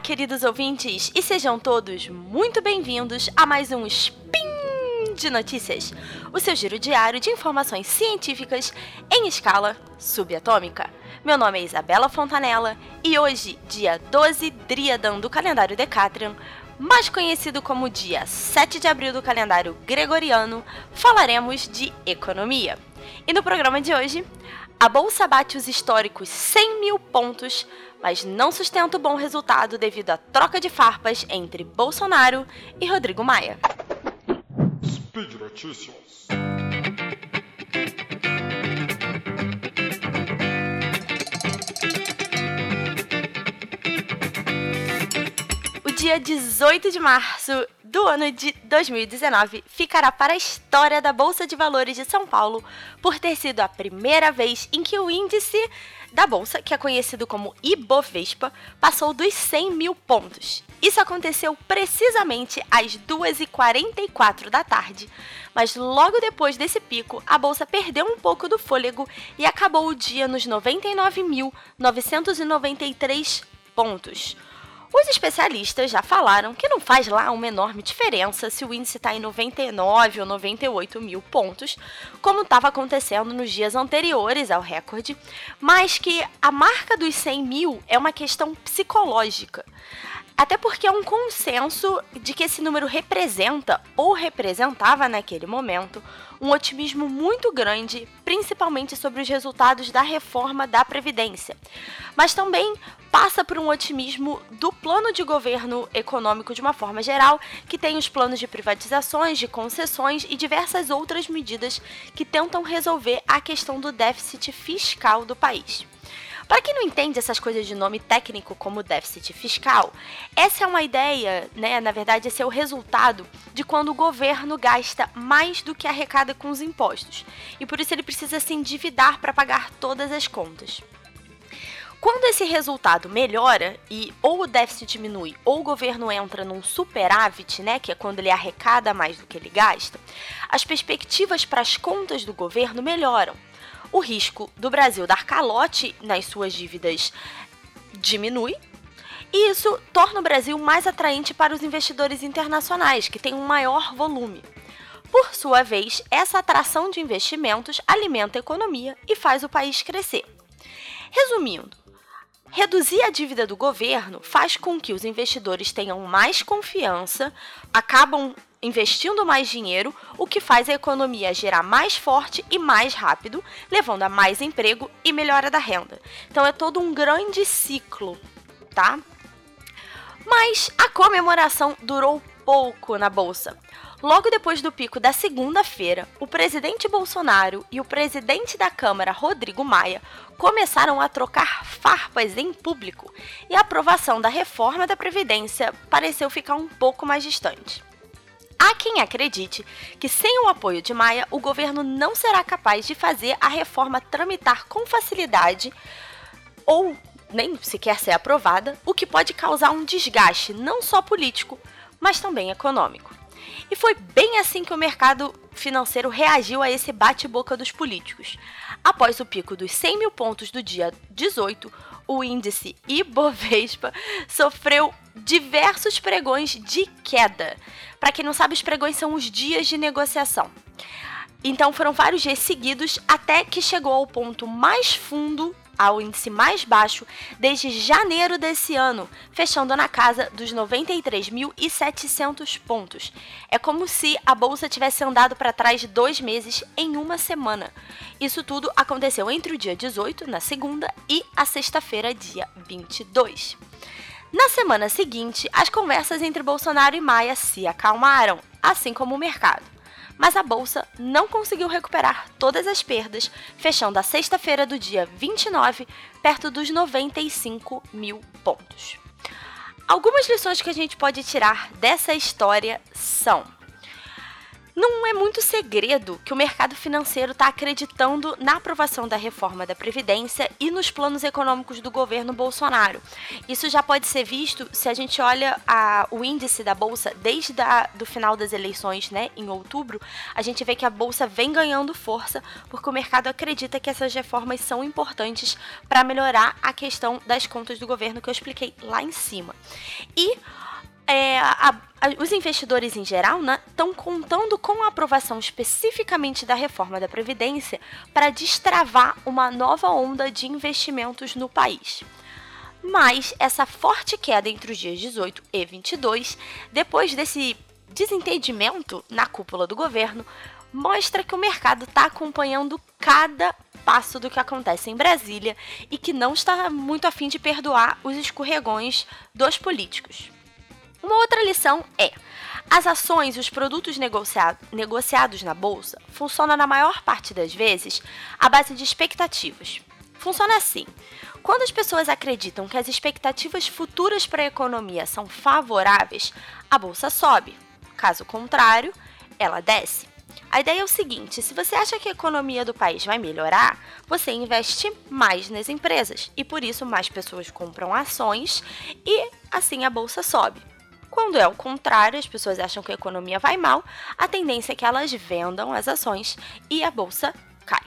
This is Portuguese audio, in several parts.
queridos ouvintes, e sejam todos muito bem-vindos a mais um Spin de Notícias, o seu giro diário de informações científicas em escala subatômica. Meu nome é Isabela Fontanella e hoje, dia 12 Driadan do calendário Decatrian, mais conhecido como dia 7 de abril do calendário gregoriano, falaremos de economia. E no programa de hoje, a bolsa bate os históricos 100 mil pontos mas não sustenta o bom resultado devido à troca de farpas entre Bolsonaro e Rodrigo Maia. Speed Notícias. O dia 18 de março do ano de 2019 ficará para a história da Bolsa de Valores de São Paulo por ter sido a primeira vez em que o índice da bolsa, que é conhecido como Ibovespa, passou dos 100 mil pontos. Isso aconteceu precisamente às 2h44 da tarde, mas logo depois desse pico, a bolsa perdeu um pouco do fôlego e acabou o dia nos 99.993 pontos. Os especialistas já falaram que não faz lá uma enorme diferença se o índice está em 99 ou 98 mil pontos, como estava acontecendo nos dias anteriores ao recorde, mas que a marca dos 100 mil é uma questão psicológica. Até porque é um consenso de que esse número representa, ou representava naquele momento, um otimismo muito grande, principalmente sobre os resultados da reforma da Previdência. Mas também passa por um otimismo do plano de governo econômico de uma forma geral, que tem os planos de privatizações, de concessões e diversas outras medidas que tentam resolver a questão do déficit fiscal do país. Para quem não entende essas coisas de nome técnico como déficit fiscal, essa é uma ideia, né, na verdade, esse é o resultado de quando o governo gasta mais do que arrecada com os impostos. E por isso ele precisa se endividar para pagar todas as contas. Quando esse resultado melhora e ou o déficit diminui ou o governo entra num superávit, né, que é quando ele arrecada mais do que ele gasta, as perspectivas para as contas do governo melhoram o risco do Brasil dar calote nas suas dívidas diminui. E isso torna o Brasil mais atraente para os investidores internacionais, que têm um maior volume. Por sua vez, essa atração de investimentos alimenta a economia e faz o país crescer. Resumindo, reduzir a dívida do governo faz com que os investidores tenham mais confiança, acabam investindo mais dinheiro, o que faz a economia girar mais forte e mais rápido, levando a mais emprego e melhora da renda. Então é todo um grande ciclo, tá? Mas a comemoração durou pouco na bolsa. Logo depois do pico da segunda-feira, o presidente Bolsonaro e o presidente da Câmara, Rodrigo Maia, começaram a trocar farpas em público e a aprovação da reforma da Previdência pareceu ficar um pouco mais distante. Há quem acredite que, sem o apoio de Maia, o governo não será capaz de fazer a reforma tramitar com facilidade ou nem sequer ser aprovada, o que pode causar um desgaste não só político, mas também econômico. E foi bem assim que o mercado financeiro reagiu a esse bate-boca dos políticos. Após o pico dos 100 mil pontos do dia 18, o índice Ibovespa sofreu diversos pregões de queda. Para quem não sabe, os pregões são os dias de negociação. Então foram vários dias seguidos até que chegou ao ponto mais fundo ao índice mais baixo desde janeiro desse ano, fechando na casa dos 93.700 pontos. É como se a bolsa tivesse andado para trás dois meses em uma semana. Isso tudo aconteceu entre o dia 18, na segunda, e a sexta-feira, dia 22. Na semana seguinte, as conversas entre Bolsonaro e Maia se acalmaram, assim como o mercado mas a bolsa não conseguiu recuperar todas as perdas, fechando a sexta-feira do dia 29 perto dos 95 mil pontos. Algumas lições que a gente pode tirar dessa história são: Não é muito segredo que o mercado financeiro está acreditando na aprovação da reforma da Previdência e nos planos econômicos do governo Bolsonaro. Isso já pode ser visto se a gente olha a, o índice da Bolsa desde o final das eleições, né, em outubro, a gente vê que a Bolsa vem ganhando força porque o mercado acredita que essas reformas são importantes para melhorar a questão das contas do governo que eu expliquei lá em cima. E é, a, a, os investidores em geral estão né, contando com a aprovação especificamente da reforma da Previdência para destravar uma nova onda de investimentos no país. Mas essa forte queda entre os dias 18 e 22, depois desse desentendimento na cúpula do governo, mostra que o mercado está acompanhando cada passo do que acontece em Brasília e que não está muito afim de perdoar os escorregões dos políticos. Uma outra lição é: as ações e os produtos negociado, negociados na bolsa funcionam na maior parte das vezes à base de expectativas. Funciona assim: quando as pessoas acreditam que as expectativas futuras para a economia são favoráveis, a bolsa sobe. Caso contrário, ela desce. A ideia é o seguinte: se você acha que a economia do país vai melhorar, você investe mais nas empresas e por isso mais pessoas compram ações e assim a bolsa sobe. Quando é o contrário, as pessoas acham que a economia vai mal, a tendência é que elas vendam as ações e a bolsa cai.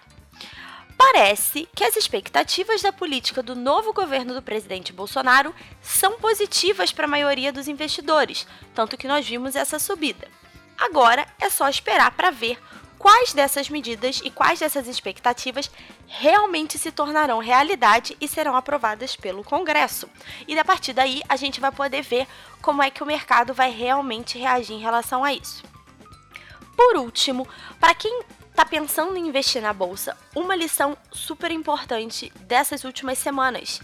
Parece que as expectativas da política do novo governo do presidente Bolsonaro são positivas para a maioria dos investidores, tanto que nós vimos essa subida. Agora é só esperar para ver quais dessas medidas e quais dessas expectativas realmente se tornarão realidade e serão aprovadas pelo Congresso. E a partir daí a gente vai poder ver como é que o mercado vai realmente reagir em relação a isso. Por último, para quem está pensando em investir na bolsa, uma lição super importante dessas últimas semanas.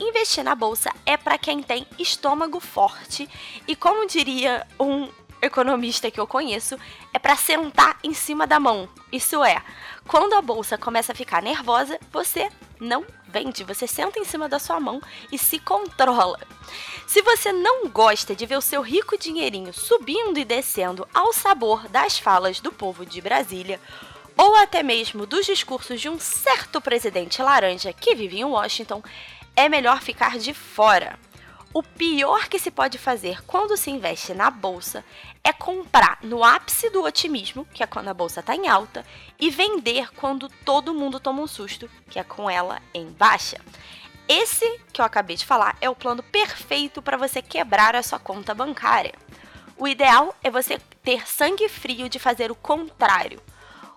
Investir na bolsa é para quem tem estômago forte e, como diria um economista que eu conheço, é para sentar em cima da mão. Isso é, quando a bolsa começa a ficar nervosa, você não vende, você senta em cima da sua mão e se controla. Se você não gosta de ver o seu rico dinheirinho subindo e descendo ao sabor das falas do povo de Brasília, ou até mesmo dos discursos de um certo presidente laranja que vive em Washington, é melhor ficar de fora. O pior que se pode fazer quando se investe na bolsa é comprar no ápice do otimismo, que é quando a bolsa está em alta, e vender quando todo mundo toma um susto, que é com ela em baixa. Esse que eu acabei de falar é o plano perfeito para você quebrar a sua conta bancária. O ideal é você ter sangue frio de fazer o contrário.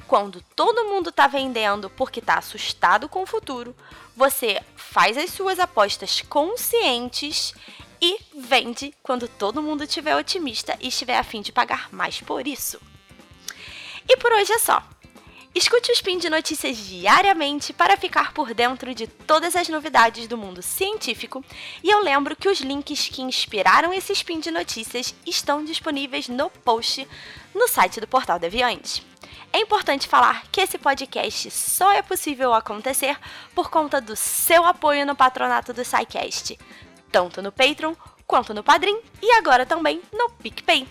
Quando todo mundo está vendendo porque está assustado com o futuro, você faz as suas apostas conscientes e vende quando todo mundo estiver otimista e estiver afim de pagar mais por isso. E por hoje é só. Escute o Spin de Notícias diariamente para ficar por dentro de todas as novidades do mundo científico. E eu lembro que os links que inspiraram esse Spin de Notícias estão disponíveis no post no site do Portal Deviante. É importante falar que esse podcast só é possível acontecer por conta do seu apoio no patronato do SciCast, tanto no Patreon quanto no Padrim e agora também no PicPay.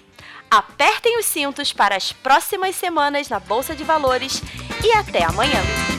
Apertem os cintos para as próximas semanas na Bolsa de Valores e até amanhã!